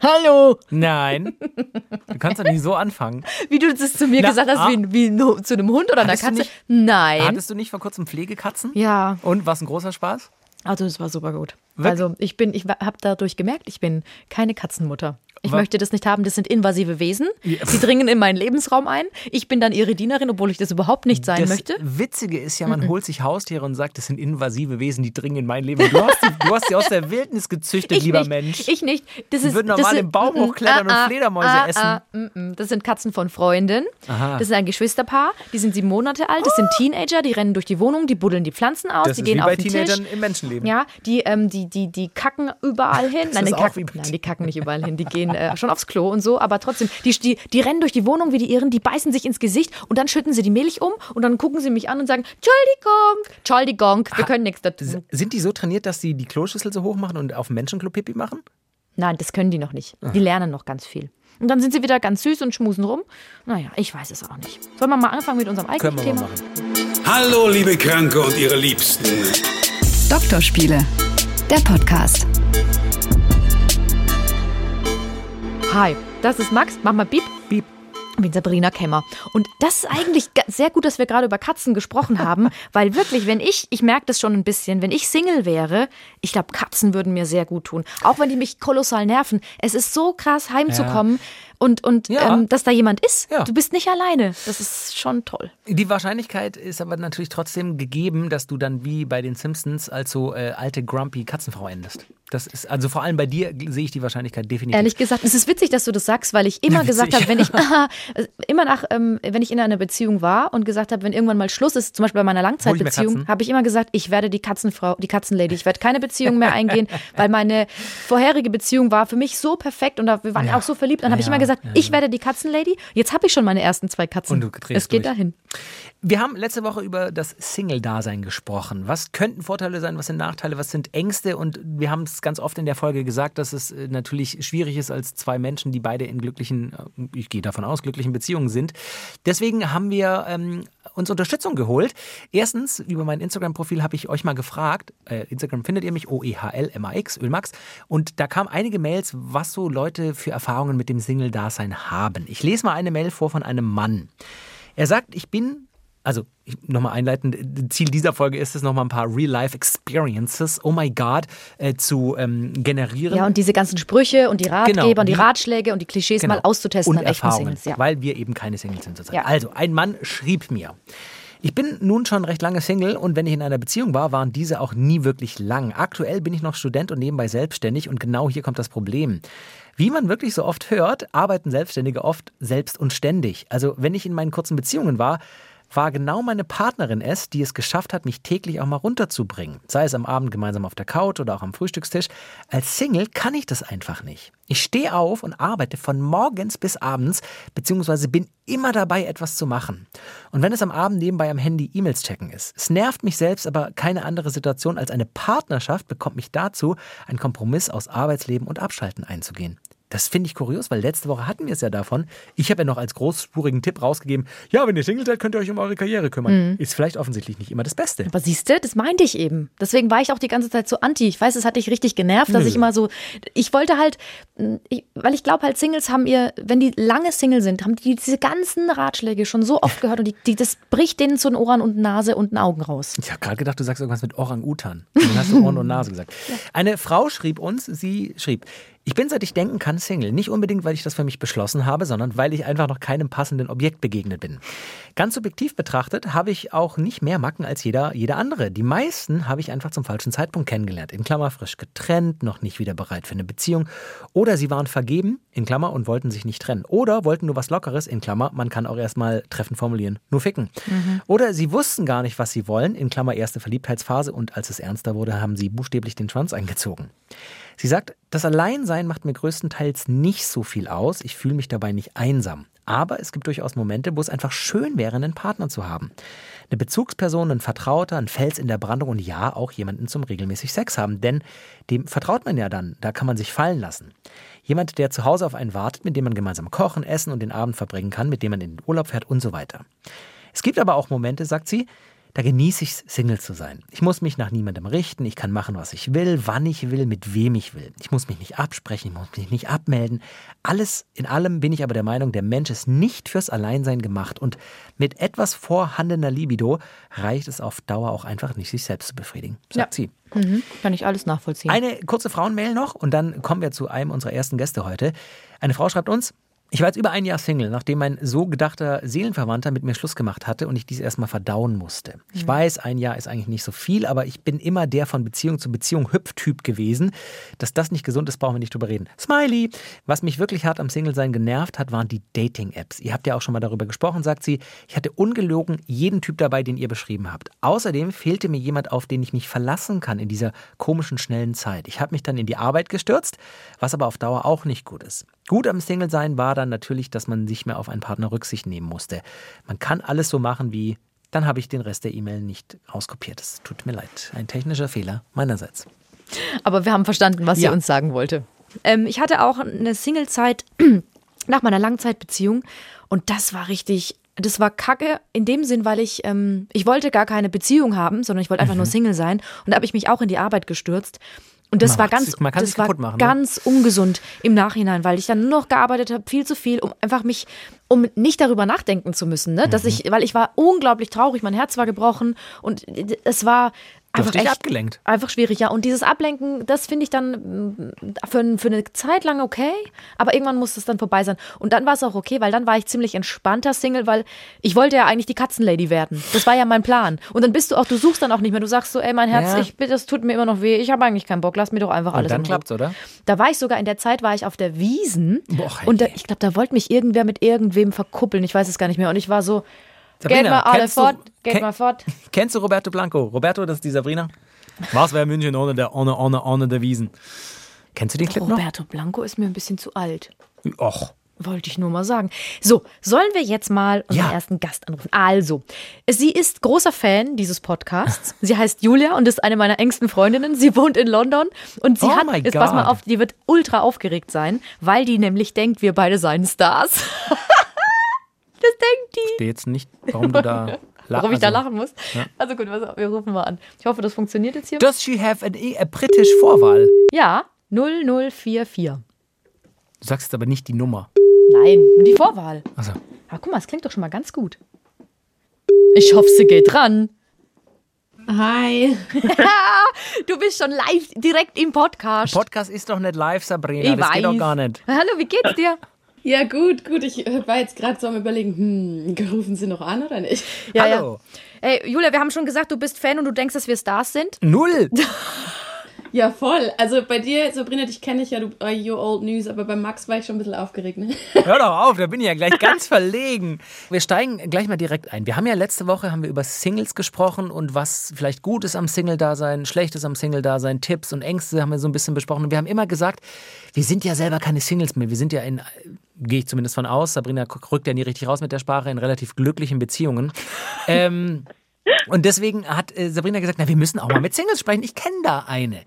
Hallo! Nein. Du kannst doch nicht so anfangen. Wie du das zu mir Na, gesagt hast, ah. wie, wie no- zu einem Hund oder einer Katze. nicht- Nein. Hattest du nicht vor kurzem Pflegekatzen? ja, Und was ein großer Spaß? also es war super gut. Wirklich? Also ich bin, ich habe dadurch gemerkt, ich bin keine Katzenmutter. Ich möchte das nicht haben, das sind invasive Wesen. Ja. Sie dringen in meinen Lebensraum ein. Ich bin dann ihre Dienerin, obwohl ich das überhaupt nicht sein das möchte. Witzige ist ja, man holt sich Haustiere und sagt, das sind invasive Wesen, die dringen in mein Leben. Du hast, die, du hast sie aus der Wildnis gezüchtet, Ich lieber nicht, Mensch. Ich nicht. Das Die ist, würden das normal im Baum hochklettern und ah, ah, Fledermäuse ah, essen. ah. Das sind Katzen von Freundin. Aha. Das ist ein Geschwisterpaar. Die sind sieben Monate alt. Das sind Teenager. Die rennen durch die Wohnung. Die buddeln die Pflanzen aus. das die ist gehen wie auf bei den Teenagern Tisch. im Menschenleben. Ja, die, ähm, die, die, die kacken überall hin. Nein, ist die kacken, nein, die kacken nicht überall hin. Die gehen äh, schon aufs Klo und so, aber trotzdem, die, die, die rennen durch die Wohnung wie die Irren, die beißen sich ins Gesicht und dann schütten sie die Milch um und dann gucken sie mich an und sagen, Entschuldigung, Entschuldigung, wir können nichts dazu. Sind die so trainiert, dass sie die Kloschüssel so hoch machen und auf dem Menschenklo Pipi machen? Nein, das können die noch nicht. Die lernen noch ganz viel. Und dann sind sie wieder ganz süß und schmusen rum. Naja, ich weiß es auch nicht. Sollen wir mal anfangen mit unserem eigenen Thema? machen. Hallo, liebe Kranke und ihre Liebsten. Doktorspiele, der Podcast. Hi, das ist Max. Mach mal Piep. Piep. Ich bin Sabrina Kemmer. Und das ist eigentlich sehr gut, dass wir gerade über Katzen gesprochen haben, weil wirklich, wenn ich, ich merke das schon ein bisschen, wenn ich Single wäre, ich glaube, Katzen würden mir sehr gut tun. Auch wenn die mich kolossal nerven. Es ist so krass, heimzukommen und, und Ja. ähm, dass da jemand ist. Ja. Du bist nicht alleine. Das ist schon toll. Die Wahrscheinlichkeit ist aber natürlich trotzdem gegeben, dass du dann wie bei den Simpsons als so äh, alte grumpy Katzenfrau endest. Das ist also vor allem bei dir sehe ich die Wahrscheinlichkeit definitiv. Ehrlich gesagt, es ist witzig, dass du das sagst, weil ich immer Ja, gesagt witzig. habe, wenn ich immer nach, ähm, wenn ich in einer Beziehung war und gesagt habe, wenn irgendwann mal Schluss ist, zum Beispiel bei meiner ich Langzeitbeziehung, habe ich immer gesagt, ich werde die Katzenfrau, die Katzenlady, ich werde keine Beziehung mehr eingehen, weil meine vorherige Beziehung war für mich so perfekt und da, wir waren ja auch so verliebt. Dann habe ich Ja, immer gesagt, ja, ich werde die Katzenlady. Jetzt habe ich schon meine ersten zwei Katzen. Und du drehst es geht durch. dahin. Wir haben letzte Woche über das Single-Dasein gesprochen. Was könnten Vorteile sein, was sind Nachteile, was sind Ängste? Und wir haben es ganz oft in der Folge gesagt, dass es äh, natürlich schwierig ist als zwei Menschen, die beide in glücklichen, äh, ich gehe davon aus, glücklichen Beziehungen sind. Deswegen haben wir ähm, uns Unterstützung geholt. Erstens, über mein Instagram-Profil habe ich euch mal gefragt, äh, Instagram findet ihr mich, O-E-H-L-M-A-X, Ölmax. Und da kamen einige Mails, was so Leute für Erfahrungen mit dem Single-Dasein haben. Ich lese mal eine Mail vor von einem Mann. Er sagt, ich bin, also nochmal einleitend, Ziel dieser Folge ist es, nochmal ein paar Real-Life-Experiences, oh my God, äh, zu ähm, generieren. Ja, und diese ganzen Sprüche und die Ratgeber Genau, und die die- Ratschläge und die Klischees mal auszutesten und an echten Erfahrungen, Singles. Ja. weil wir eben keine Singles sind zurzeit. Ja. Also, ein Mann schrieb mir, ich bin nun schon recht lange Single und wenn ich in einer Beziehung war, waren diese auch nie wirklich lang. Aktuell bin ich noch Student und nebenbei selbstständig und genau hier kommt das Problem. Wie man wirklich so oft hört, arbeiten Selbstständige oft selbst und ständig. Also wenn ich in meinen kurzen Beziehungen war, war genau meine Partnerin es, die es geschafft hat, mich täglich auch mal runterzubringen. Sei es am Abend gemeinsam auf der Couch oder auch am Frühstückstisch. Als Single kann ich das einfach nicht. Ich stehe auf und arbeite von morgens bis abends, beziehungsweise bin immer dabei, etwas zu machen. Und wenn es am Abend nebenbei am Handy E-Mails checken ist, es nervt mich selbst, aber keine andere Situation als eine Partnerschaft bekommt mich dazu, einen Kompromiss aus Arbeitsleben und Abschalten einzugehen. Das finde ich kurios, weil letzte Woche hatten wir es ja davon. Ich habe ja noch als großspurigen Tipp rausgegeben, ja, wenn ihr Single seid, könnt ihr euch um eure Karriere kümmern. Ist vielleicht offensichtlich nicht immer das Beste. Aber siehst du, das meinte ich eben. Deswegen war ich auch die ganze Zeit so anti. Ich weiß, es hat dich richtig genervt, dass Nö. ich immer so. Ich wollte halt, ich, weil ich glaube halt, Singles haben ihr, wenn die lange Single sind, haben die diese ganzen Ratschläge schon so oft gehört und die, die, das bricht denen zu den Ohren und Nase und den Augen raus. Ich habe gerade gedacht, du sagst irgendwas mit Orang-Utan. Dann hast du Ohren und Nase gesagt. Eine Frau schrieb uns, sie schrieb, ich bin seit ich denken kann Single. Nicht unbedingt, weil ich das für mich beschlossen habe, sondern weil ich einfach noch keinem passenden Objekt begegnet bin. Ganz subjektiv betrachtet habe ich auch nicht mehr Macken als jeder, jeder andere. Die meisten habe ich einfach zum falschen Zeitpunkt kennengelernt. In Klammer frisch getrennt, noch nicht wieder bereit für eine Beziehung. Oder sie waren vergeben, in Klammer, und wollten sich nicht trennen. Oder wollten nur was Lockeres, in Klammer, man kann auch erstmal Treffen formulieren, nur ficken. Oder sie wussten gar nicht, was sie wollen, in Klammer erste Verliebtheitsphase und als es ernster wurde, haben sie buchstäblich den Schwanz eingezogen. Sie sagt, das Alleinsein macht mir größtenteils nicht so viel aus. Ich fühle mich dabei nicht einsam. Aber es gibt durchaus Momente, wo es einfach schön wäre, einen Partner zu haben. Eine Bezugsperson, ein Vertrauter, ein Fels in der Brandung und ja, auch jemanden zum regelmäßig Sex haben. Denn dem vertraut man ja dann, da kann man sich fallen lassen. Jemand, der zu Hause auf einen wartet, mit dem man gemeinsam kochen, essen und den Abend verbringen kann, mit dem man in den Urlaub fährt und so weiter. Es gibt aber auch Momente, sagt sie, da genieße ich es, Single zu sein. Ich muss mich nach niemandem richten, ich kann machen, was ich will, wann ich will, mit wem ich will. Ich muss mich nicht absprechen, ich muss mich nicht abmelden. Alles in allem bin ich aber der Meinung, der Mensch ist nicht fürs Alleinsein gemacht und mit etwas vorhandener Libido reicht es auf Dauer auch einfach nicht, sich selbst zu befriedigen, sagt Ja. sie. Mhm. Kann ich alles nachvollziehen. Eine kurze Frauenmail noch und dann kommen wir zu einem unserer ersten Gäste heute. Eine Frau schreibt uns, ich war jetzt über ein Jahr Single, nachdem mein so gedachter Seelenverwandter mit mir Schluss gemacht hatte und ich dies erstmal verdauen musste. Ich weiß, ein Jahr ist eigentlich nicht so viel, aber ich bin immer der von Beziehung zu Beziehung Hüpftyp gewesen. Dass das nicht gesund ist, brauchen wir nicht drüber reden. Smiley! Was mich wirklich hart am Single-Sein genervt hat, waren die Dating-Apps. Ihr habt ja auch schon mal darüber gesprochen, sagt sie. Ich hatte ungelogen jeden Typ dabei, den ihr beschrieben habt. Außerdem fehlte mir jemand, auf den ich mich verlassen kann in dieser komischen, schnellen Zeit. Ich habe mich dann in die Arbeit gestürzt, was aber auf Dauer auch nicht gut ist. Gut am Single-Sein war dann natürlich, dass man nicht mehr auf einen Partner Rücksicht nehmen musste. Man kann alles so machen wie, dann habe ich den Rest der E-Mail nicht rauskopiert. Es tut mir leid. Ein technischer Fehler meinerseits. Aber wir haben verstanden, was Ja. sie uns sagen wollte. Ähm, ich hatte auch eine Single-Zeit nach meiner Langzeitbeziehung und das war richtig. Das war kacke in dem Sinn, weil ich, ähm, ich wollte gar keine Beziehung haben, sondern ich wollte einfach nur Single sein. Und da habe ich mich auch in die Arbeit gestürzt. Und das Man war ganz, man kann das war machen, ne? ganz ungesund im Nachhinein, weil ich dann nur noch gearbeitet habe, viel zu viel, um einfach mich, um nicht darüber nachdenken zu müssen, ne? Dass Mhm. ich, weil ich war unglaublich traurig, mein Herz war gebrochen und es war einfach echt abgelenkt. Einfach schwierig, ja. Und dieses Ablenken, das finde ich dann mm, für, für eine Zeit lang okay, aber irgendwann muss es dann vorbei sein. Und dann war es auch okay, weil dann war ich ziemlich entspannter Single, weil ich wollte ja eigentlich die Katzenlady werden. Das war ja mein Plan. Und dann bist du auch, du suchst dann auch nicht mehr. Du sagst so, ey, mein Herz, Ja. ich, das tut mir immer noch weh. Ich habe eigentlich keinen Bock. Lass mir doch einfach alles dann in Ruhe. klappt's, oder? Da war ich sogar in der Zeit, war ich auf der Wiesen. Boah, und da, ich glaube, da wollte mich irgendwer mit irgendwem verkuppeln. Ich weiß es gar nicht mehr. Und ich war so, Sabrina, geht mal alle kennst du- fort, geht mal fort. Kennst du Roberto Blanco? Roberto, das ist die Sabrina. Was wäre München ohne der, ohne, ohne, ohne der Wiesen? Kennst du den Clip noch? Roberto Blanco ist mir ein bisschen zu alt. Och. Wollte ich nur mal sagen. So, sollen wir jetzt mal unseren Ja. ersten Gast anrufen? Also, sie ist großer Fan dieses Podcasts. Sie heißt Julia und ist eine meiner engsten Freundinnen. Sie wohnt in London und sie Oh hat, jetzt pass mal auf, die wird ultra aufgeregt sein, weil die nämlich denkt, wir beide seien Stars. das denkt die. Ich jetzt nicht, warum du da lachst. Warum ich da lachen muss. Also gut, was, wir rufen mal an. Ich hoffe, das funktioniert jetzt hier. Does she have an, a British Vorwahl? Ja, 0044. Du sagst jetzt aber nicht die Nummer. Nein, nur die Vorwahl. Also, Aber guck mal, es klingt doch schon mal ganz gut. Ich hoffe, sie geht ran. Hi. Du bist schon live direkt im Podcast. Podcast ist doch nicht live, Sabrina. ich das weiß. geht doch gar nicht. Hallo, wie geht's dir? Ja, gut, gut. Ich äh, war jetzt gerade so am Überlegen, hm, rufen Sie noch an oder nicht? Ja, Hallo. Ja. Ey, Julia, wir haben schon gesagt, du bist Fan und du denkst, dass wir Stars sind. Null. Ja, voll. Also bei dir, Sabrina, dich kenne ich ja, du uh, you old news, aber bei Max war ich schon ein bisschen aufgeregt, ne? Hör doch auf, da bin ich ja gleich ganz verlegen. Wir steigen gleich mal direkt ein. Wir haben ja letzte Woche haben wir über Singles gesprochen und was vielleicht gut ist am Single-Dasein, schlecht ist am Single-Dasein, Tipps und Ängste haben wir so ein bisschen besprochen. Und wir haben immer gesagt, wir sind ja selber keine Singles mehr. Wir sind ja in, gehe ich zumindest von aus, Sabrina rückt ja nie richtig raus mit der Sprache, in relativ glücklichen Beziehungen. ähm, und deswegen hat äh, Sabrina gesagt, na, wir müssen auch mal mit Singles sprechen. Ich kenne da eine.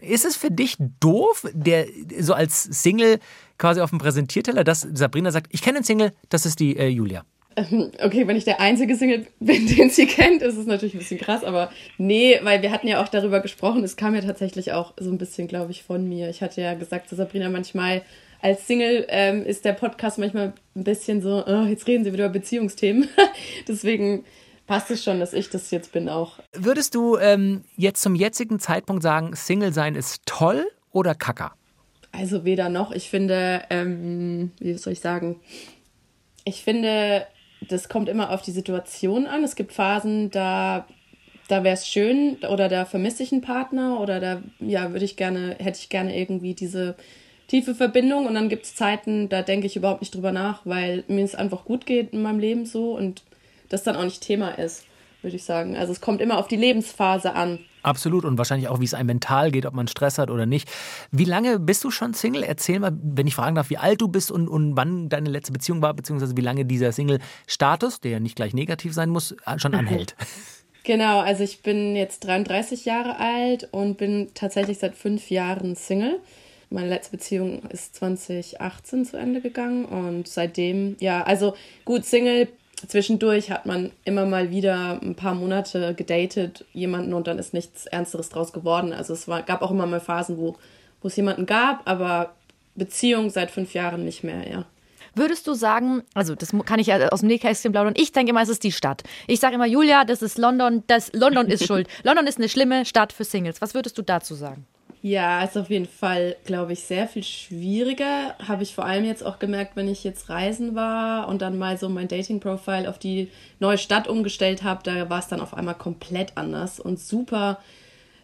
Ist es für dich doof, der so als Single quasi auf dem Präsentierteller, dass Sabrina sagt, ich kenne einen Single, das ist die äh, Julia. Okay, wenn ich der einzige Single bin, den sie kennt, ist es natürlich ein bisschen krass, aber nee, weil wir hatten ja auch darüber gesprochen. Es kam ja tatsächlich auch so ein bisschen, glaube ich, von mir. Ich hatte ja gesagt zu Sabrina manchmal, als Single ähm, ist der Podcast manchmal ein bisschen so, oh, jetzt reden sie wieder über Beziehungsthemen. Deswegen passt es schon, dass ich das jetzt bin auch. Würdest du ähm, jetzt zum jetzigen Zeitpunkt sagen, Single sein ist toll oder kacker? Also weder noch. Ich finde, ähm, wie soll ich sagen, ich finde, das kommt immer auf die Situation an. Es gibt Phasen, da, da wäre es schön oder da vermisse ich einen Partner oder da, ja, würde ich gerne, hätte ich gerne irgendwie diese tiefe Verbindung und dann gibt es Zeiten, da denke ich überhaupt nicht drüber nach, weil mir es einfach gut geht in meinem Leben so und das dann auch nicht Thema ist, würde ich sagen. Also es kommt immer auf die Lebensphase an. Absolut und wahrscheinlich auch, wie es einem mental geht, ob man Stress hat oder nicht. Wie lange bist du schon Single? Erzähl mal, wenn ich fragen darf, wie alt du bist und, und wann deine letzte Beziehung war, beziehungsweise wie lange dieser Single-Status, der ja nicht gleich negativ sein muss, schon anhält. Genau, also ich bin jetzt 33 Jahre alt und bin tatsächlich seit fünf Jahren Single. Meine letzte Beziehung ist 2018 zu Ende gegangen und seitdem, ja, also gut, Single zwischendurch hat man immer mal wieder ein paar Monate gedatet, jemanden und dann ist nichts Ernsteres draus geworden. Also es war, gab auch immer mal Phasen, wo, wo es jemanden gab, aber Beziehung seit fünf Jahren nicht mehr, ja. Würdest du sagen, also das kann ich ja aus dem Nähkästchen plaudern, ich denke immer, es ist die Stadt. Ich sage immer, Julia, das ist London, das London ist schuld. London ist eine schlimme Stadt für Singles. Was würdest du dazu sagen? Ja, ist auf jeden Fall, glaube ich, sehr viel schwieriger. Habe ich vor allem jetzt auch gemerkt, wenn ich jetzt reisen war und dann mal so mein Dating-Profile auf die neue Stadt umgestellt habe. Da war es dann auf einmal komplett anders und super,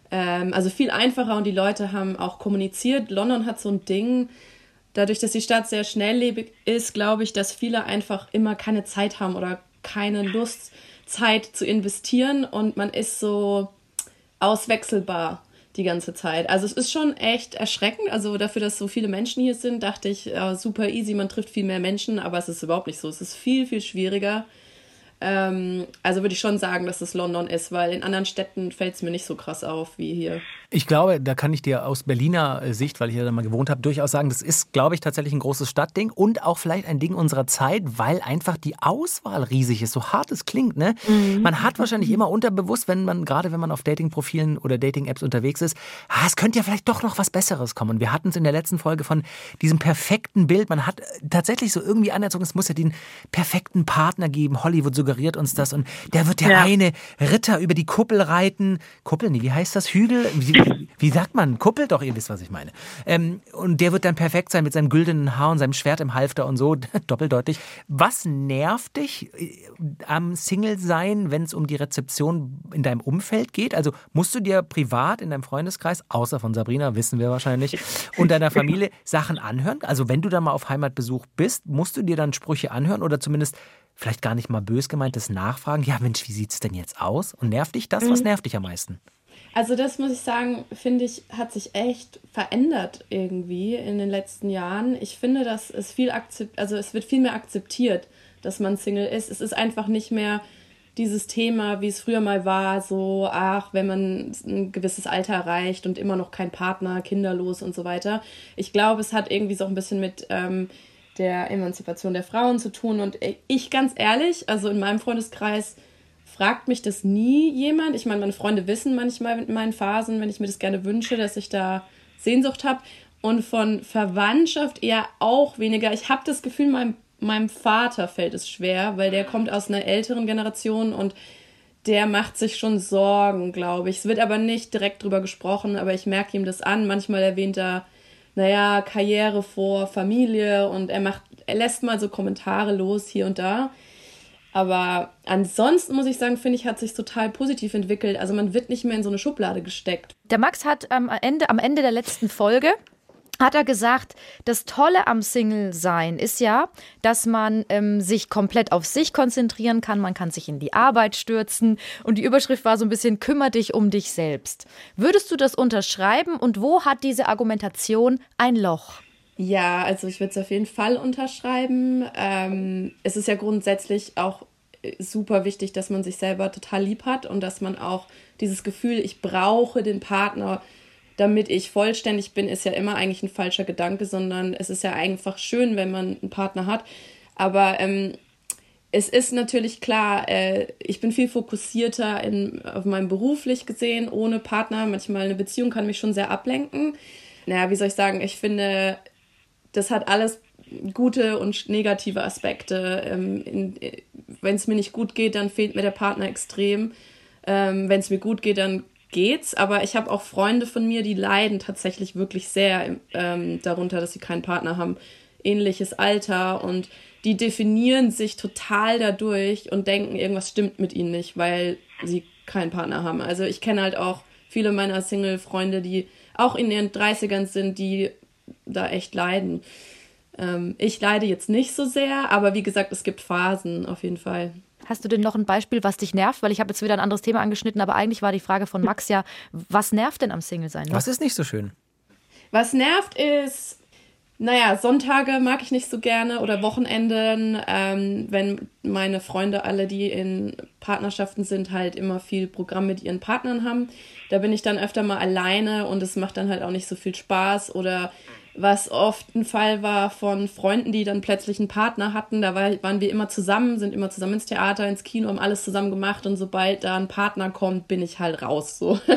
ähm, also viel einfacher und die Leute haben auch kommuniziert. London hat so ein Ding, dadurch, dass die Stadt sehr schnelllebig ist, glaube ich, dass viele einfach immer keine Zeit haben oder keine Lust, Zeit zu investieren und man ist so auswechselbar die ganze Zeit. Also es ist schon echt erschreckend. Also dafür, dass so viele Menschen hier sind, dachte ich, äh, super easy, man trifft viel mehr Menschen, aber es ist überhaupt nicht so. Es ist viel, viel schwieriger. Ähm, also würde ich schon sagen, dass es London ist, weil in anderen Städten fällt es mir nicht so krass auf wie hier. Ich glaube, da kann ich dir aus Berliner äh, Sicht, weil ich ja da mal gewohnt habe, durchaus sagen, das ist, glaube ich, tatsächlich ein großes Stadtding und auch vielleicht ein Ding unserer Zeit, weil einfach die Auswahl riesig ist, so hart es klingt. Ne? Mhm. Man hat wahrscheinlich immer unterbewusst, wenn man, gerade wenn man auf Dating-Profilen oder Dating-Apps unterwegs ist, ah, es könnte ja vielleicht doch noch was Besseres kommen. Wir hatten es in der letzten Folge von diesem perfekten Bild. Man hat äh, tatsächlich so irgendwie anerzogen, es muss ja den perfekten Partner geben. Hollywood suggeriert uns das und der wird der ja. eine Ritter über die Kuppel reiten. Kuppel, nee, wie heißt das? Hügel? Wie, wie sagt man? Kuppel? Doch, ihr wisst, was ich meine. Ähm, und der wird dann perfekt sein mit seinem güldenen Haar und seinem Schwert im Halfter und so, doppeldeutig. Was nervt dich äh, am Single-Sein, wenn es um die Rezeption in deinem Umfeld geht? Also musst du dir privat in deinem Freundeskreis, außer von Sabrina, wissen wir wahrscheinlich, und deiner Familie Sachen anhören? Also wenn du da mal auf Heimatbesuch bist, musst du dir dann Sprüche anhören oder zumindest vielleicht gar nicht mal bös gemeintes Nachfragen? Ja, Mensch, wie sieht es denn jetzt aus? Und nervt dich das? Was mhm. nervt dich am meisten? Also das muss ich sagen, finde ich, hat sich echt verändert irgendwie in den letzten Jahren. Ich finde, dass es viel akzept, also es wird viel mehr akzeptiert, dass man Single ist. Es ist einfach nicht mehr dieses Thema, wie es früher mal war, so, ach, wenn man ein gewisses Alter erreicht und immer noch kein Partner, kinderlos und so weiter. Ich glaube, es hat irgendwie so ein bisschen mit ähm, der Emanzipation der Frauen zu tun. Und ich ganz ehrlich, also in meinem Freundeskreis, fragt mich das nie jemand. Ich meine, meine Freunde wissen manchmal mit meinen Phasen, wenn ich mir das gerne wünsche, dass ich da Sehnsucht habe. Und von Verwandtschaft eher auch weniger. Ich habe das Gefühl, meinem, meinem Vater fällt es schwer, weil der kommt aus einer älteren Generation und der macht sich schon Sorgen, glaube ich. Es wird aber nicht direkt drüber gesprochen, aber ich merke ihm das an. Manchmal erwähnt er, naja, Karriere vor Familie und er macht, er lässt mal so Kommentare los hier und da. Aber ansonsten muss ich sagen, finde ich, hat sich total positiv entwickelt. Also man wird nicht mehr in so eine Schublade gesteckt. Der Max hat am Ende, am Ende der letzten Folge hat er gesagt, das Tolle am Single-Sein ist ja, dass man ähm, sich komplett auf sich konzentrieren kann, man kann sich in die Arbeit stürzen und die Überschrift war so ein bisschen, kümmere dich um dich selbst. Würdest du das unterschreiben und wo hat diese Argumentation ein Loch? Ja, also ich würde es auf jeden Fall unterschreiben. Ähm, es ist ja grundsätzlich auch äh, super wichtig, dass man sich selber total lieb hat und dass man auch dieses Gefühl, ich brauche den Partner, damit ich vollständig bin, ist ja immer eigentlich ein falscher Gedanke, sondern es ist ja einfach schön, wenn man einen Partner hat. Aber ähm, es ist natürlich klar, äh, ich bin viel fokussierter in, auf meinem beruflich gesehen, ohne Partner. Manchmal eine Beziehung kann mich schon sehr ablenken. Naja, wie soll ich sagen, ich finde, das hat alles gute und negative Aspekte. Ähm, Wenn es mir nicht gut geht, dann fehlt mir der Partner extrem. Ähm, Wenn es mir gut geht, dann geht's. Aber ich habe auch Freunde von mir, die leiden tatsächlich wirklich sehr ähm, darunter, dass sie keinen Partner haben. Ähnliches Alter und die definieren sich total dadurch und denken, irgendwas stimmt mit ihnen nicht, weil sie keinen Partner haben. Also ich kenne halt auch viele meiner Single-Freunde, die auch in ihren 30ern sind, die da echt leiden. Ähm, ich leide jetzt nicht so sehr, aber wie gesagt, es gibt Phasen auf jeden Fall. Hast du denn noch ein Beispiel, was dich nervt? Weil ich habe jetzt wieder ein anderes Thema angeschnitten, aber eigentlich war die Frage von Max ja, was nervt denn am Single-Sein? Was ist nicht so schön? Was nervt ist, naja, Sonntage mag ich nicht so gerne oder Wochenenden, ähm, wenn meine Freunde alle, die in Partnerschaften sind, halt immer viel Programm mit ihren Partnern haben. Da bin ich dann öfter mal alleine und es macht dann halt auch nicht so viel Spaß oder was oft ein Fall war von Freunden, die dann plötzlich einen Partner hatten. Da war, waren wir immer zusammen, sind immer zusammen ins Theater, ins Kino, haben alles zusammen gemacht und sobald da ein Partner kommt, bin ich halt raus so.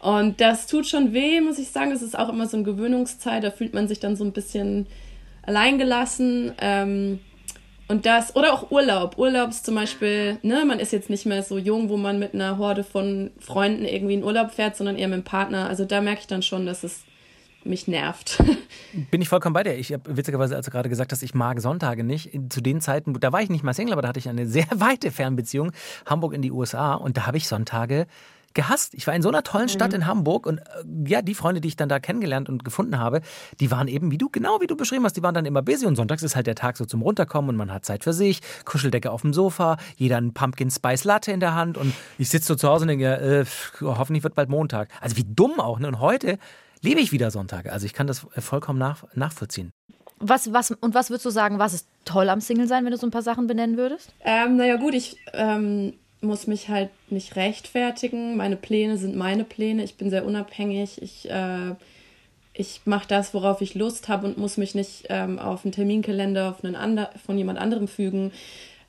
Und das tut schon weh, muss ich sagen. Es ist auch immer so eine Gewöhnungszeit, da fühlt man sich dann so ein bisschen alleingelassen. Ähm, und das, oder auch Urlaub. Urlaub ist zum Beispiel, ne, man ist jetzt nicht mehr so jung, wo man mit einer Horde von Freunden irgendwie in Urlaub fährt, sondern eher mit dem Partner. Also da merke ich dann schon, dass es mich nervt. Bin ich vollkommen bei dir. Ich habe witzigerweise, als du gerade gesagt hast, ich mag Sonntage nicht. Zu den Zeiten, da war ich nicht mal Single, aber da hatte ich eine sehr weite Fernbeziehung, Hamburg in die USA, und da habe ich Sonntage gehasst. Ich war in so einer tollen Stadt mhm. in Hamburg und äh, ja, die Freunde, die ich dann da kennengelernt und gefunden habe, die waren eben, wie du, genau wie du beschrieben hast, die waren dann immer busy und sonntags ist halt der Tag so zum Runterkommen und man hat Zeit für sich, Kuscheldecke auf dem Sofa, jeder ein Pumpkin Spice Latte in der Hand und ich sitze so zu Hause und denke, äh, hoffentlich wird bald Montag. Also wie dumm auch, ne? Und heute lebe ich wieder Sonntage. Also ich kann das vollkommen nach, nachvollziehen. Was, was, und was würdest du sagen, was ist toll am Single sein, wenn du so ein paar Sachen benennen würdest? Ähm, naja, gut, ich ähm, muss mich halt nicht rechtfertigen. Meine Pläne sind meine Pläne. Ich bin sehr unabhängig. Ich, äh, ich mache das, worauf ich Lust habe und muss mich nicht ähm, auf einen Terminkalender auf einen ander von jemand anderem fügen.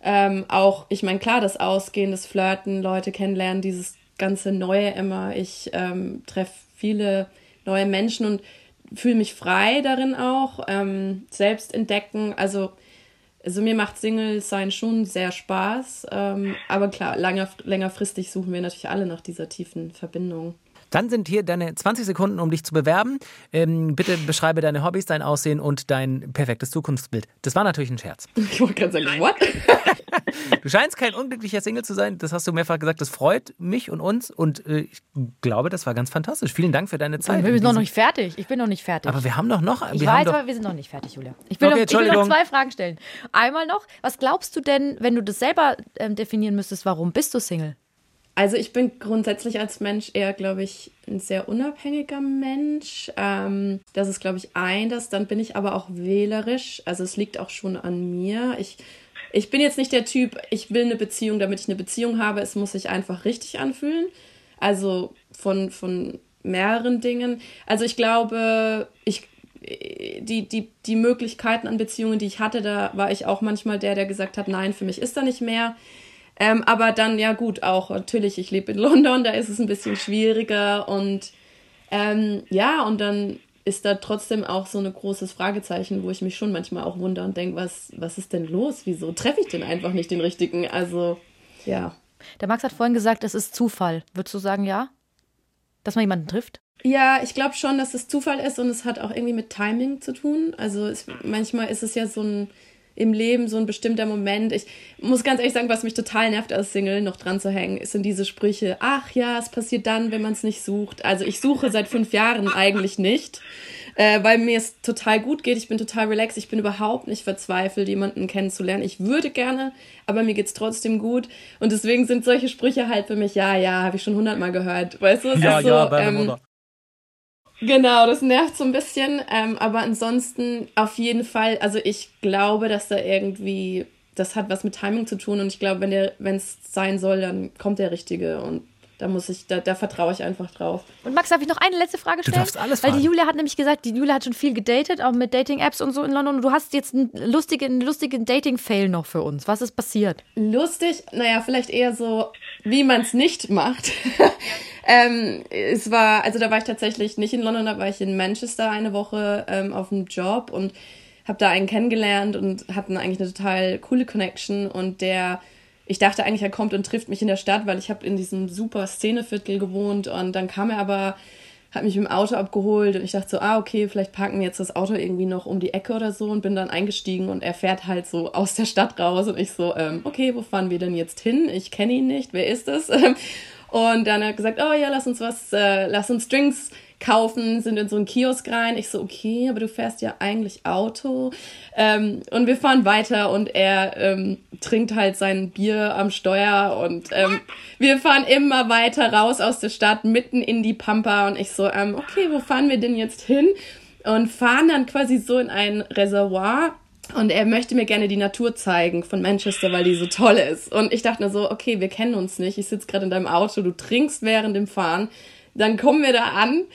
Ähm, auch, ich meine, klar, das Ausgehen, das Flirten, Leute kennenlernen, dieses ganze Neue immer. Ich ähm, treffe viele neue Menschen und fühle mich frei darin auch, ähm, selbst entdecken. Also also mir macht Single sein schon sehr Spaß, ähm, aber klar, langer, längerfristig suchen wir natürlich alle nach dieser tiefen Verbindung. Dann sind hier deine 20 Sekunden, um dich zu bewerben. Ähm, bitte beschreibe deine Hobbys, dein Aussehen und dein perfektes Zukunftsbild. Das war natürlich ein Scherz. Ich wollte gerade sagen, what? du scheinst kein unglücklicher Single zu sein. Das hast du mehrfach gesagt. Das freut mich und uns. Und äh, ich glaube, das war ganz fantastisch. Vielen Dank für deine Zeit. Wir sind noch nicht fertig. Ich bin noch nicht fertig. Aber wir haben doch noch. Ich weiß, aber wir sind noch nicht fertig, Julia. Ich will, okay, noch, ich will noch zwei Fragen stellen. Einmal noch, was glaubst du denn, wenn du das selber ähm, definieren müsstest, warum bist du Single? Also ich bin grundsätzlich als Mensch eher, glaube ich, ein sehr unabhängiger Mensch. Ähm, das ist, glaube ich, ein, das. Dann bin ich aber auch wählerisch. Also es liegt auch schon an mir. Ich, ich bin jetzt nicht der Typ, ich will eine Beziehung, damit ich eine Beziehung habe. Es muss sich einfach richtig anfühlen. Also von, von mehreren Dingen. Also ich glaube, ich, die, die, die Möglichkeiten an Beziehungen, die ich hatte, da war ich auch manchmal der, der gesagt hat, nein, für mich ist da nicht mehr. Ähm, aber dann, ja gut, auch natürlich, ich lebe in London, da ist es ein bisschen schwieriger und ähm, ja, und dann ist da trotzdem auch so ein großes Fragezeichen, wo ich mich schon manchmal auch wundere und denke, was, was ist denn los? Wieso treffe ich denn einfach nicht den richtigen? Also, ja. Der Max hat vorhin gesagt, es ist Zufall. Würdest du sagen, ja? Dass man jemanden trifft? Ja, ich glaube schon, dass es Zufall ist und es hat auch irgendwie mit Timing zu tun. Also es, manchmal ist es ja so ein im Leben so ein bestimmter Moment. Ich muss ganz ehrlich sagen, was mich total nervt als Single noch dran zu hängen, sind diese Sprüche, ach ja, es passiert dann, wenn man es nicht sucht. Also ich suche seit fünf Jahren eigentlich nicht, äh, weil mir es total gut geht. Ich bin total relaxed. Ich bin überhaupt nicht verzweifelt, jemanden kennenzulernen. Ich würde gerne, aber mir geht es trotzdem gut. Und deswegen sind solche Sprüche halt für mich, ja, ja, habe ich schon hundertmal gehört. Weißt du, es ja, ist so, ja, ähm, Genau, das nervt so ein bisschen. Ähm, aber ansonsten auf jeden Fall, also ich glaube, dass da irgendwie, das hat was mit Timing zu tun und ich glaube, wenn es sein soll, dann kommt der Richtige und da muss ich, da, da vertraue ich einfach drauf. Und Max, darf ich noch eine letzte Frage stellen? Du darfst alles fragen. Weil die Julia hat nämlich gesagt, die Julia hat schon viel gedatet, auch mit Dating-Apps und so in London. Und du hast jetzt einen lustigen, lustigen Dating-Fail noch für uns. Was ist passiert? Lustig? Naja, vielleicht eher so, wie man es nicht macht. ähm, es war, also da war ich tatsächlich nicht in London, da war ich in Manchester eine Woche ähm, auf einem Job und habe da einen kennengelernt und hatten eigentlich eine total coole Connection und der ich dachte eigentlich, er kommt und trifft mich in der Stadt, weil ich habe in diesem super Szeneviertel gewohnt und dann kam er aber, hat mich mit dem Auto abgeholt und ich dachte so, ah, okay, vielleicht parken wir jetzt das Auto irgendwie noch um die Ecke oder so und bin dann eingestiegen und er fährt halt so aus der Stadt raus und ich so, ähm, okay, wo fahren wir denn jetzt hin? Ich kenne ihn nicht, wer ist das? Und dann hat er gesagt, oh ja, lass uns was, äh, lass uns Drinks kaufen, sind in so einen Kiosk rein. Ich so, okay, aber du fährst ja eigentlich Auto. Ähm, und wir fahren weiter und er ähm, trinkt halt sein Bier am Steuer und ähm, wir fahren immer weiter raus aus der Stadt, mitten in die Pampa und ich so, ähm, okay, wo fahren wir denn jetzt hin? Und fahren dann quasi so in ein Reservoir und er möchte mir gerne die Natur zeigen von Manchester, weil die so toll ist. Und ich dachte mir so, okay, wir kennen uns nicht. Ich sitze gerade in deinem Auto, du trinkst während dem Fahren. Dann kommen wir da an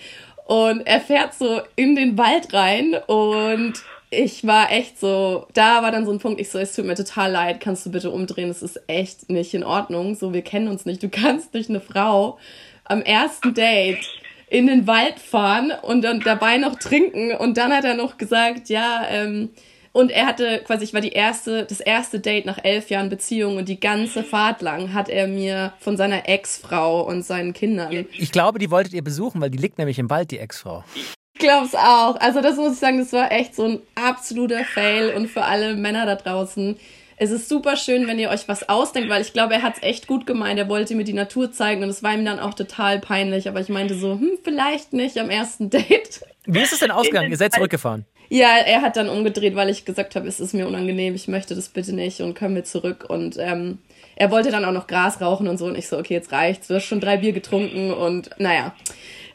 Und er fährt so in den Wald rein und ich war echt so, da war dann so ein Punkt, ich so, es tut mir total leid, kannst du bitte umdrehen, es ist echt nicht in Ordnung, so, wir kennen uns nicht, du kannst nicht eine Frau am ersten Date in den Wald fahren und dann dabei noch trinken und dann hat er noch gesagt, ja, ähm, und er hatte quasi, ich war die erste, das erste Date nach elf Jahren Beziehung und die ganze Fahrt lang hat er mir von seiner Ex-Frau und seinen Kindern. Ich glaube, die wolltet ihr besuchen, weil die liegt nämlich im Wald, die Ex-Frau. Ich glaub's auch. Also das muss ich sagen, das war echt so ein absoluter Fail und für alle Männer da draußen. Es ist super schön, wenn ihr euch was ausdenkt, weil ich glaube, er hat's echt gut gemeint. Er wollte mir die Natur zeigen und es war ihm dann auch total peinlich. Aber ich meinte so, hm, vielleicht nicht am ersten Date. Wie ist es denn ausgegangen? Ihr seid zurückgefahren. Ja, er hat dann umgedreht, weil ich gesagt habe, es ist mir unangenehm, ich möchte das bitte nicht und können wir zurück. Und ähm, er wollte dann auch noch Gras rauchen und so. Und ich so, okay, jetzt reicht's. Du hast schon drei Bier getrunken und naja.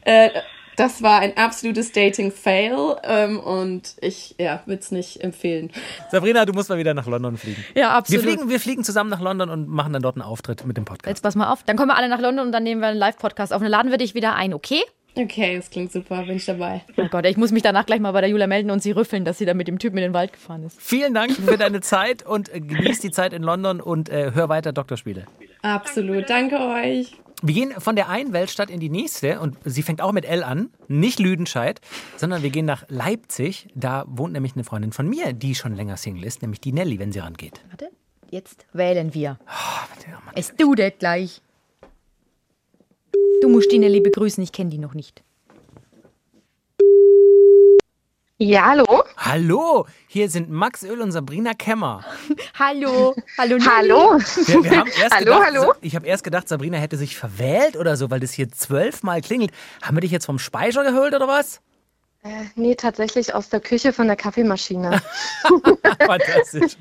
Äh, das war ein absolutes Dating-Fail ähm, und ich ja, würde es nicht empfehlen. Sabrina, du musst mal wieder nach London fliegen. Ja, absolut. Wir fliegen, wir fliegen zusammen nach London und machen dann dort einen Auftritt mit dem Podcast. Jetzt pass mal auf. Dann kommen wir alle nach London und dann nehmen wir einen Live-Podcast auf. Und dann laden wir dich wieder ein, okay? Okay, das klingt super, bin ich dabei. Oh Gott, ich muss mich danach gleich mal bei der Julia melden und sie rüffeln, dass sie da mit dem Typen in den Wald gefahren ist. Vielen Dank für deine Zeit und genieß die Zeit in London und äh, hör weiter Doktorspiele. Absolut, danke euch. Wir gehen von der einen Weltstadt in die nächste und sie fängt auch mit L an, nicht Lüdenscheid, sondern wir gehen nach Leipzig. Da wohnt nämlich eine Freundin von mir, die schon länger Single ist, nämlich die Nelly, wenn sie rangeht. Warte, jetzt wählen wir. Oh, Es dudet gleich. Du musst die Nelly begrüßen, ich kenne die noch nicht. Ja, hallo? Hallo, hier sind Max Öl und Sabrina Kemmer. Hallo, hallo Nelly. Hallo? Wir, wir haben erst Hallo, gedacht, hallo? Ich habe erst gedacht, Sabrina hätte sich verwählt oder so, weil das hier zwölfmal klingelt. Haben wir dich jetzt vom Speicher geholt oder was? Äh, nee, tatsächlich aus der Küche von der Kaffeemaschine. Fantastisch.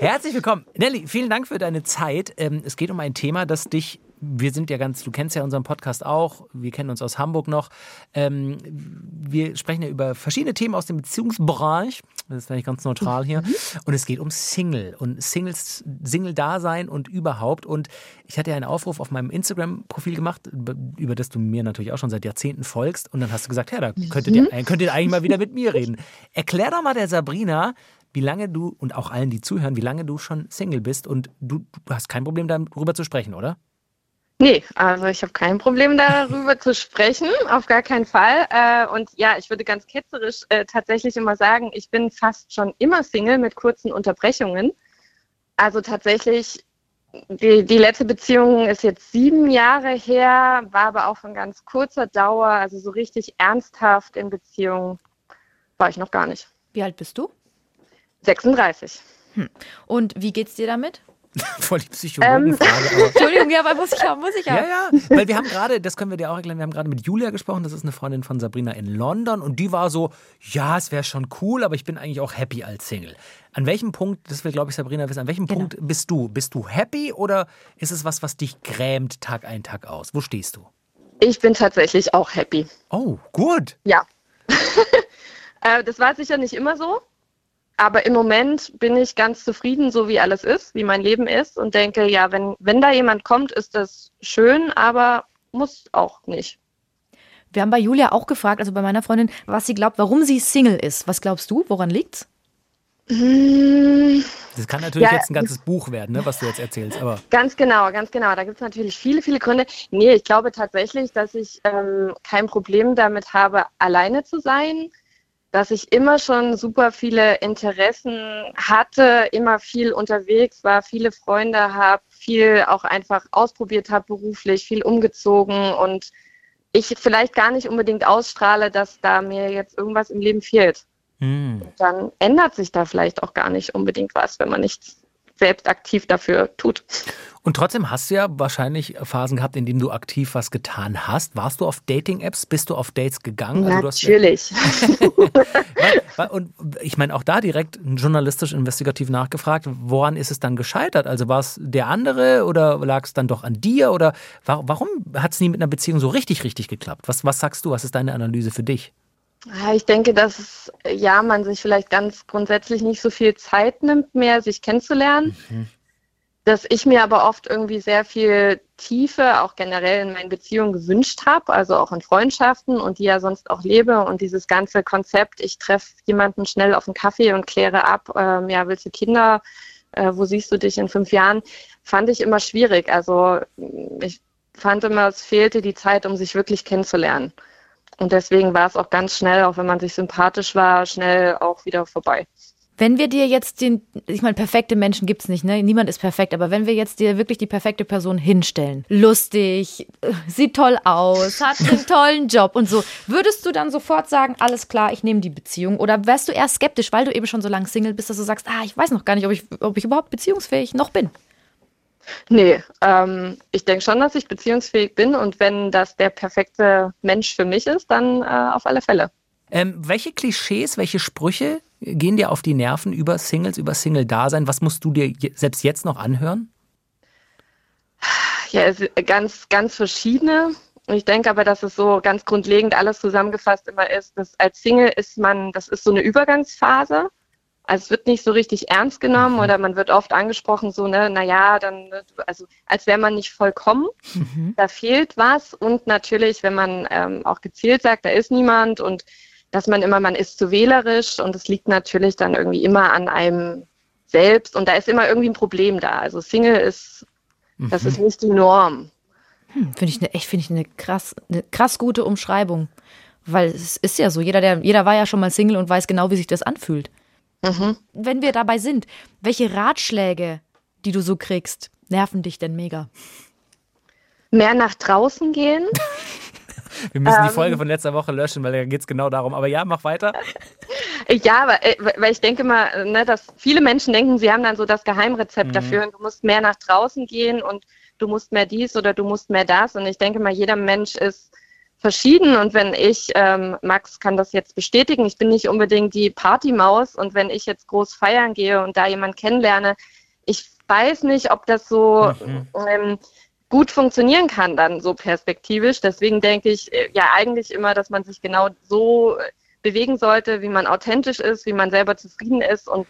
Herzlich willkommen. Nelly, vielen Dank für deine Zeit. Ähm, es geht um ein Thema, das dich, wir sind ja ganz, du kennst ja unseren Podcast auch, wir kennen uns aus Hamburg noch. Ähm, wir sprechen ja über verschiedene Themen aus dem Beziehungsbereich. Das ist eigentlich ganz neutral hier. Und es geht um Single und Singles, Single-Dasein und überhaupt. Und ich hatte ja einen Aufruf auf meinem Instagram-Profil gemacht, über das du mir natürlich auch schon seit Jahrzehnten folgst. Und dann hast du gesagt, ja, da könntet ihr, könnt ihr eigentlich mal wieder mit mir reden. Erklär doch mal der Sabrina, wie lange du und auch allen, die zuhören, wie lange du schon Single bist und du, du hast kein Problem darüber zu sprechen, oder? Nee, also ich habe kein Problem darüber zu sprechen, auf gar keinen Fall. Äh, und ja, ich würde ganz ketzerisch äh, tatsächlich immer sagen, ich bin fast schon immer Single mit kurzen Unterbrechungen. Also tatsächlich, die, die letzte Beziehung ist jetzt sieben Jahre her, war aber auch von ganz kurzer Dauer, also so richtig ernsthaft in Beziehung war ich noch gar nicht. Wie alt bist du? 36. Und wie geht's dir damit? Voll die Psychologenfrage. aber Entschuldigung, ja, aber muss ich ja, muss ich ja. Ja, ja, weil wir haben gerade, das können wir dir auch erklären, wir haben gerade mit Julia gesprochen, das ist eine Freundin von Sabrina in London und die war so, ja, es wäre schon cool, aber ich bin eigentlich auch happy als Single. An welchem Punkt, das will glaube ich Sabrina wissen, an welchem Genau. Punkt bist du? Bist du happy oder ist es was, was dich grämt Tag ein, Tag aus? Wo stehst du? Ich bin tatsächlich auch happy. Oh, gut. Ja. äh, das war sicher nicht immer so. Aber im Moment bin ich ganz zufrieden, so wie alles ist, wie mein Leben ist und denke, ja, wenn, wenn da jemand kommt, ist das schön, aber muss auch nicht. Wir haben bei Julia auch gefragt, also bei meiner Freundin, was sie glaubt, warum sie Single ist. Was glaubst du? Woran liegt's? Hm, Das kann natürlich Ja, jetzt ein ganzes Buch werden, ne, was du jetzt erzählst, aber Ganz genau, ganz genau. Da gibt es natürlich viele, viele Gründe. Nee, ich glaube tatsächlich, dass ich ähm, kein Problem damit habe, alleine zu sein, dass ich immer schon super viele Interessen hatte, immer viel unterwegs war, viele Freunde habe, viel auch einfach ausprobiert habe beruflich, viel umgezogen und ich vielleicht gar nicht unbedingt ausstrahle, dass da mir jetzt irgendwas im Leben fehlt. hm. Dann ändert sich da vielleicht auch gar nicht unbedingt was, wenn man nichts selbst aktiv dafür tut. Und trotzdem hast du ja wahrscheinlich Phasen gehabt, in denen du aktiv was getan hast. Warst du auf Dating-Apps? Bist du auf Dates gegangen? Also Natürlich. Weil- Und ich meine, auch da direkt journalistisch-investigativ nachgefragt, woran ist es dann gescheitert? Also war es der andere oder lag es dann doch an dir? Oder wa- warum hat es nie mit einer Beziehung so richtig, richtig geklappt? Was, was sagst du? Was ist deine Analyse für dich? Ja, ich denke, dass ja, man sich vielleicht ganz grundsätzlich nicht so viel Zeit nimmt, mehr sich kennenzulernen. dass ich mir aber oft irgendwie sehr viel Tiefe auch generell in meinen Beziehungen gewünscht habe, also auch in Freundschaften und die ja sonst auch lebe und dieses ganze Konzept, ich treffe jemanden schnell auf einen Kaffee und kläre ab, ähm, ja, willst du Kinder, äh, wo siehst du dich in fünf Jahren, fand ich immer schwierig. Also ich fand immer, es fehlte die Zeit, um sich wirklich kennenzulernen. Und deswegen war es auch ganz schnell, auch wenn man sich sympathisch war, schnell auch wieder vorbei. Wenn wir dir jetzt den, ich meine, perfekte Menschen gibt's nicht, ne? Niemand ist perfekt, aber wenn wir jetzt dir wirklich die perfekte Person hinstellen, lustig, äh, sieht toll aus, hat einen tollen Job und so, würdest du dann sofort sagen, alles klar, ich nehme die Beziehung? Oder wärst du eher skeptisch, weil du eben schon so lange Single bist, dass du sagst, ah, ich weiß noch gar nicht, ob ich, ob ich überhaupt beziehungsfähig noch bin? Nee, ähm, ich denke schon, dass ich beziehungsfähig bin und wenn das der perfekte Mensch für mich ist, dann äh, auf alle Fälle. Ähm, welche Klischees, welche Sprüche gehen dir auf die Nerven über Singles, über Single-Dasein? Was musst du dir selbst jetzt noch anhören? Ja, ganz, ganz verschiedene. Ich denke aber, dass es so ganz grundlegend alles zusammengefasst immer ist, dass als Single ist man, das ist so eine Übergangsphase. Also es wird nicht so richtig ernst genommen mhm. oder man wird oft angesprochen, so, ne, naja, dann, also als wäre man nicht vollkommen. Mhm. Da fehlt was. Und natürlich, wenn man ähm, auch gezielt sagt, da ist niemand und dass man immer, man ist zu wählerisch und es liegt natürlich dann irgendwie immer an einem selbst und da ist immer irgendwie ein Problem da. Also Single ist, mhm. das ist nicht die Norm. Hm, finde ich eine, echt, finde ich eine krass, eine krass gute Umschreibung. Weil es ist ja so, jeder, der, jeder war ja schon mal Single und weiß genau, wie sich das anfühlt. Mhm. Wenn wir dabei sind, welche Ratschläge, die du so kriegst, nerven dich denn mega? Mehr nach draußen gehen. Wir müssen die Folge ähm. von letzter Woche löschen, weil da geht es genau darum. Aber ja, mach weiter. Ja, äh, weil ich denke mal, ne, dass viele Menschen denken, sie haben dann so das Geheimrezept mhm. dafür und du musst mehr nach draußen gehen und du musst mehr dies oder du musst mehr das. Und ich denke mal, jeder Mensch ist verschieden und wenn ich, ähm, Max kann das jetzt bestätigen, ich bin nicht unbedingt die Partymaus und wenn ich jetzt groß feiern gehe und da jemand kennenlerne, ich weiß nicht, ob das so mhm. ähm, gut funktionieren kann dann so perspektivisch. Deswegen denke ich äh, ja eigentlich immer, dass man sich genau so äh, bewegen sollte, wie man authentisch ist, wie man selber zufrieden ist und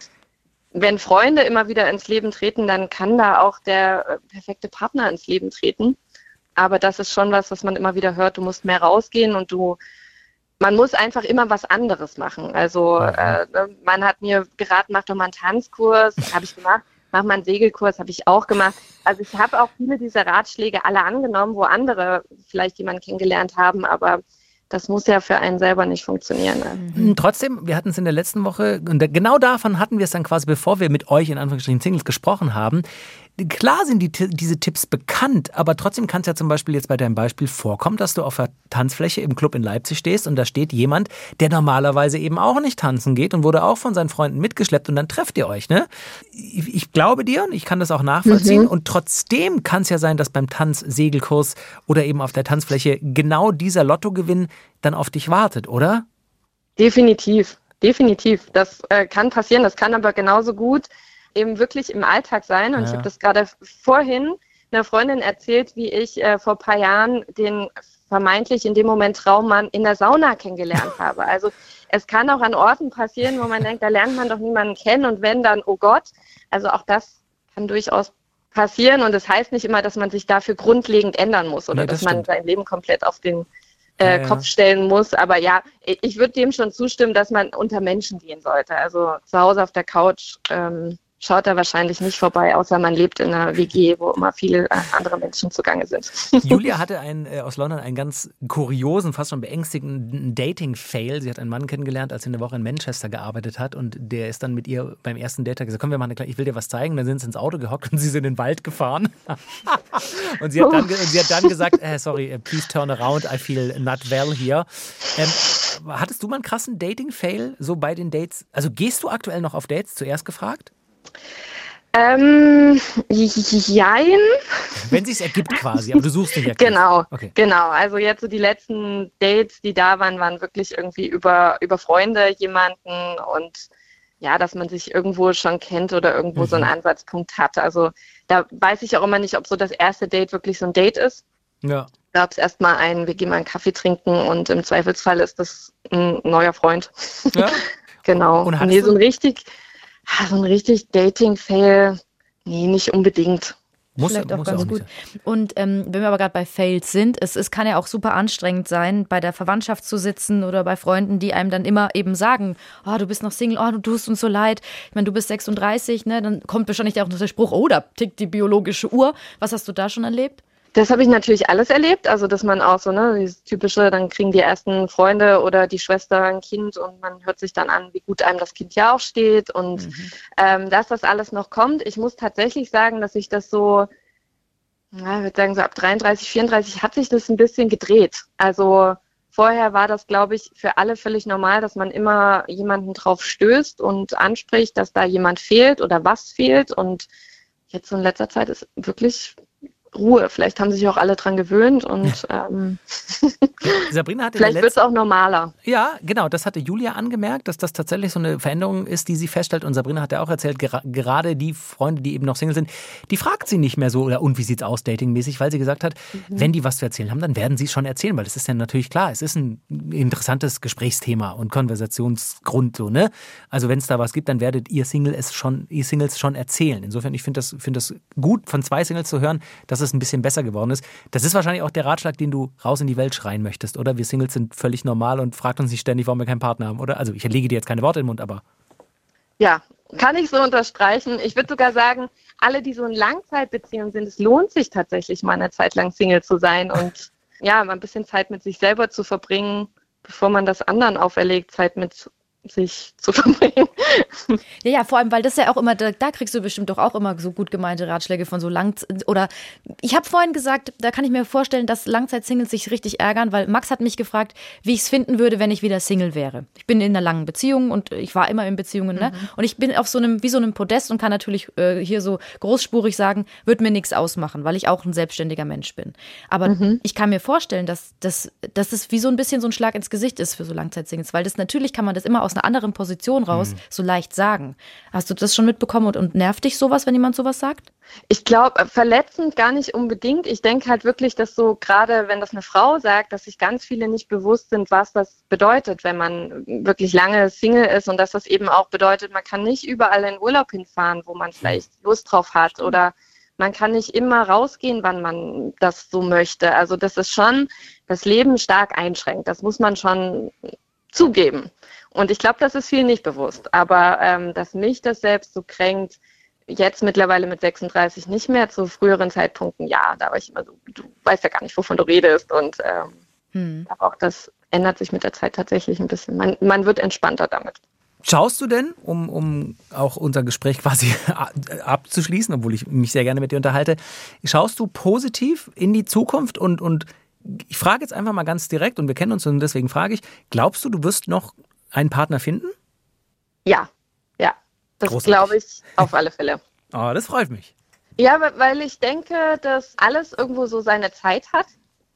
wenn Freunde immer wieder ins Leben treten, dann kann da auch der äh, perfekte Partner ins Leben treten. Aber das ist schon was, was man immer wieder hört. Du musst mehr rausgehen und du, man muss einfach immer was anderes machen. Also äh, ne, man hat mir geraten, mach doch mal einen Tanzkurs, habe ich gemacht mach mal einen Segelkurs, habe ich auch gemacht. Also ich habe auch viele dieser Ratschläge alle angenommen, wo andere vielleicht jemanden kennengelernt haben, aber das muss ja für einen selber nicht funktionieren. Ne? Mhm. Trotzdem, wir hatten es in der letzten Woche, und genau davon hatten wir es dann quasi, bevor wir mit euch in Anführungsstrichen Singles gesprochen haben, klar sind die, diese Tipps bekannt, aber trotzdem kann es ja zum Beispiel jetzt bei deinem Beispiel vorkommen, dass du auf der Tanzfläche im Club in Leipzig stehst und da steht jemand, der normalerweise eben auch nicht tanzen geht und wurde auch von seinen Freunden mitgeschleppt und dann trefft ihr euch, ne? Ich, ich glaube dir und ich kann das auch nachvollziehen mhm. und trotzdem kann es ja sein, dass beim Tanzsegelkurs oder eben auf der Tanzfläche genau dieser Lottogewinn dann auf dich wartet, oder? Definitiv, definitiv. Das äh, kann passieren, das kann aber genauso gut eben wirklich im Alltag sein. Und ja. ich habe das gerade vorhin einer Freundin erzählt, wie ich äh, vor ein paar Jahren den vermeintlich in dem Moment Traummann in der Sauna kennengelernt habe. Also es kann auch an Orten passieren, wo man denkt, da lernt man doch niemanden kennen und wenn dann, oh Gott. Also auch das kann durchaus passieren und das heißt nicht immer, dass man sich dafür grundlegend ändern muss oder nee, das dass man sein Leben komplett auf den äh, ja, Kopf stellen muss. Aber ja, ich würde dem schon zustimmen, dass man unter Menschen gehen sollte. Also zu Hause auf der Couch ähm, schaut da wahrscheinlich nicht vorbei, außer man lebt in einer WG, wo immer viele äh, andere Menschen zugange sind. Julia hatte einen, äh, aus London einen ganz kuriosen, fast schon beängstigenden Dating-Fail. Sie hat einen Mann kennengelernt, als sie eine Woche in Manchester gearbeitet hat und der ist dann mit ihr beim ersten Date gesagt, komm, wir machen eine ich will dir was zeigen. Dann sind sie ins Auto gehockt und sie sind in den Wald gefahren. und, sie hat dann, sie hat dann gesagt, äh, sorry, äh, please turn around, I feel not well here. Ähm, hattest du mal einen krassen Dating-Fail so bei den Dates? Also gehst du aktuell noch auf Dates, zuerst gefragt? Ähm, jein. Wenn sich's ergibt quasi, aber du suchst nicht aktiv. Genau, okay. genau. Also jetzt so die letzten Dates, die da waren, waren wirklich irgendwie über, über Freunde jemanden und ja, dass man sich irgendwo schon kennt oder irgendwo mhm. so einen mhm. Ansatzpunkt hat. Also da weiß ich auch immer nicht, ob so das erste Date wirklich so ein Date ist. Ja. Da gab es erstmal einen, wir gehen mal einen Kaffee trinken und im Zweifelsfall ist das ein neuer Freund. Ja. genau. Und nee, so ein richtig, so ein richtig Dating-Fail. Nee, nicht unbedingt. Muss, Vielleicht auch muss ganz nicht gut. sein. Und ähm, wenn wir aber gerade bei Fails sind, es, es kann ja auch super anstrengend sein, bei der Verwandtschaft zu sitzen oder bei Freunden, die einem dann immer eben sagen, oh, du bist noch Single, oh, du tust uns so leid. Ich meine, du bist 36, ne? Dann kommt wahrscheinlich auch noch der Spruch, oh, da tickt die biologische Uhr. Was hast du da schon erlebt? Das habe ich natürlich alles erlebt. Also, dass man auch so, ne, dieses typische, dann kriegen die ersten Freunde oder die Schwester ein Kind und man hört sich dann an, wie gut einem das Kind ja auch steht und ähm, dass das alles noch kommt. Ich muss tatsächlich sagen, dass ich das so, ja, ich würde sagen, so ab 33, 34 hat sich das ein bisschen gedreht. Also, vorher war das, glaube ich, für alle völlig normal, dass man immer jemanden drauf stößt und anspricht, dass da jemand fehlt oder was fehlt und jetzt so in letzter Zeit ist wirklich Ruhe. Vielleicht haben sich auch alle dran gewöhnt und ähm, Sabrina hatte vielleicht wird es auch normaler. ja, genau, das hatte Julia angemerkt, dass das tatsächlich so eine Veränderung ist, die sie feststellt. Und Sabrina hat ja auch erzählt, gera gerade die Freunde, die eben noch Single sind, die fragt sie nicht mehr so, oder und wie sieht's aus, datingmäßig, weil sie gesagt hat, wenn die was zu erzählen haben, dann werden sie es schon erzählen, weil das ist ja natürlich klar, es ist ein interessantes Gesprächsthema und Konversationsgrund, so, ne? Also wenn es da was gibt, dann werdet ihr Single es schon, ihr Singles schon erzählen. Insofern, ich finde das, finde das gut, von zwei Singles zu hören, dass es ein bisschen besser geworden ist. Das ist wahrscheinlich auch der Ratschlag, den du raus in die Welt schreien möchtest, oder? Wir Singles sind völlig normal und fragt uns nicht ständig, warum wir keinen Partner haben, oder? Also ich lege dir jetzt keine Worte in den Mund, aber Ja, kann ich so unterstreichen. Ich würde sogar sagen, alle, die so in Langzeitbeziehungen sind, es lohnt sich tatsächlich mal eine Zeit lang Single zu sein und ja, mal ein bisschen Zeit mit sich selber zu verbringen, bevor man das anderen auferlegt, Zeit mit sich zu verbringen. Ja, ja, vor allem, weil das ja auch immer, da, da kriegst du bestimmt doch auch immer so gut gemeinte Ratschläge von so lang oder ich habe vorhin gesagt, da kann ich mir vorstellen, dass Langzeit-Singles sich richtig ärgern, weil Max hat mich gefragt, wie ich es finden würde, wenn ich wieder Single wäre. Ich bin in einer langen Beziehung und ich war immer in Beziehungen, ne? Und ich bin auf so einem, wie so einem Podest und kann natürlich äh, hier so großspurig sagen, wird mir nichts ausmachen, weil ich auch ein selbstständiger Mensch bin. Aber ich kann mir vorstellen, dass, dass, dass das wie so ein bisschen so ein Schlag ins Gesicht ist für so Langzeit-Singles, weil das natürlich kann man das immer aus einer anderen Position raus so leicht sagen. Hast du das schon mitbekommen und, und nervt dich sowas, wenn jemand sowas sagt? Ich glaube, verletzend gar nicht unbedingt. Ich denke halt wirklich, dass so gerade, wenn das eine Frau sagt, dass sich ganz viele nicht bewusst sind, was das bedeutet, wenn man wirklich lange Single ist und dass das eben auch bedeutet, man kann nicht überall in Urlaub hinfahren, wo man vielleicht Lust drauf hat oder man kann nicht immer rausgehen, wann man das so möchte. Also das ist schon das Leben stark einschränkt. Das muss man schon zugeben. Und ich glaube, das ist vielen nicht bewusst. Aber ähm, dass mich das selbst so kränkt, jetzt mittlerweile mit 36 nicht mehr, zu früheren Zeitpunkten, ja, da war ich immer so, du weißt ja gar nicht, wovon du redest. Und ähm, aber auch das ändert sich mit der Zeit tatsächlich ein bisschen. Man, man wird entspannter damit. Schaust du denn, um, um auch unser Gespräch quasi abzuschließen, obwohl ich mich sehr gerne mit dir unterhalte, schaust du positiv in die Zukunft und, und ich frage jetzt einfach mal ganz direkt und wir kennen uns und deswegen frage ich, glaubst du, du wirst noch einen Partner finden? Ja, ja, das glaube ich auf alle Fälle. Oh, das freut mich. Ja, weil ich denke, dass alles irgendwo so seine Zeit hat,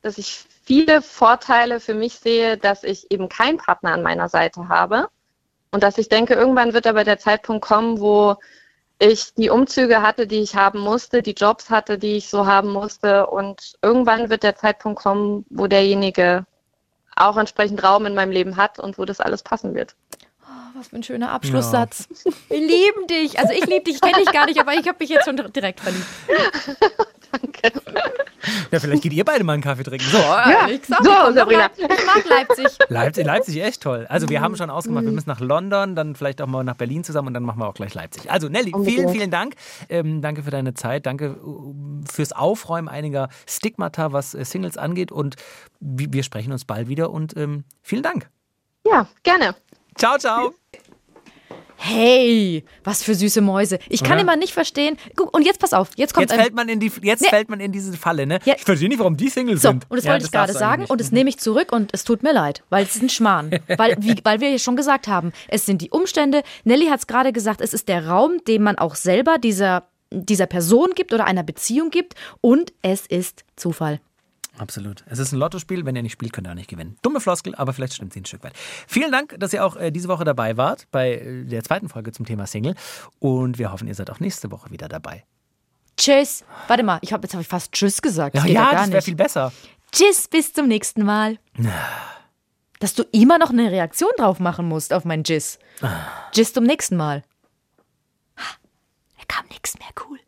dass ich viele Vorteile für mich sehe, dass ich eben keinen Partner an meiner Seite habe und dass ich denke, irgendwann wird aber der Zeitpunkt kommen, wo ich die Umzüge hatte, die ich haben musste, die Jobs hatte, die ich so haben musste und irgendwann wird der Zeitpunkt kommen, wo derjenige auch entsprechend Raum in meinem Leben hat und wo das alles passen wird. Was für ein schöner Abschlusssatz. Wir lieben dich. Also ich liebe dich, ich kenne dich gar nicht, aber ich habe mich jetzt schon direkt verliebt. Danke. Ja, vielleicht geht ihr beide mal einen Kaffee trinken. So, Ja, ich sag, so, ich Sabrina. Leip- Ich mag Leipzig. Leipzig, Leipzig echt toll. Also wir haben schon ausgemacht, wir müssen nach London, dann vielleicht auch mal nach Berlin zusammen und dann machen wir auch gleich Leipzig. Also Nelly, vielen, vielen Dank. Ähm, danke für deine Zeit, danke äh, fürs Aufräumen einiger Stigmata, was äh, Singles angeht und wir wir sprechen uns bald wieder und ähm, vielen Dank. Ja, gerne. Ciao, ciao. Hey, was für süße Mäuse. Ich kann Ja. immer nicht verstehen. Guck, und jetzt pass auf, jetzt kommt Jetzt ein fällt man in die, jetzt Nee. fällt man in diese Falle, ne? Ja. Ich verstehe nicht, warum die Single So, sind. und das Ja, wollte ich gerade sagen und das nehme ich zurück und es tut mir leid, weil es ist ein Schmarrn. weil, wie, weil wir ja schon gesagt haben, es sind die Umstände. Nelly hat es gerade gesagt, es ist der Raum, den man auch selber dieser, dieser Person gibt oder einer Beziehung gibt und es ist Zufall. Absolut. Es ist ein Lottospiel. Wenn ihr nicht spielt, könnt ihr auch nicht gewinnen. Dumme Floskel, aber vielleicht stimmt sie ein Stück weit. Vielen Dank, dass ihr auch äh, diese Woche dabei wart bei äh, der zweiten Folge zum Thema Single. Und wir hoffen, ihr seid auch nächste Woche wieder dabei. Tschüss. Warte mal, ich hab, jetzt habe ich fast Tschüss gesagt. Ja, Das geht ja, gar das wäre viel besser. Tschüss, bis zum nächsten Mal. Dass du immer noch eine Reaktion drauf machen musst auf mein Tschüss. Tschüss zum nächsten Mal. Er kam nichts mehr cool.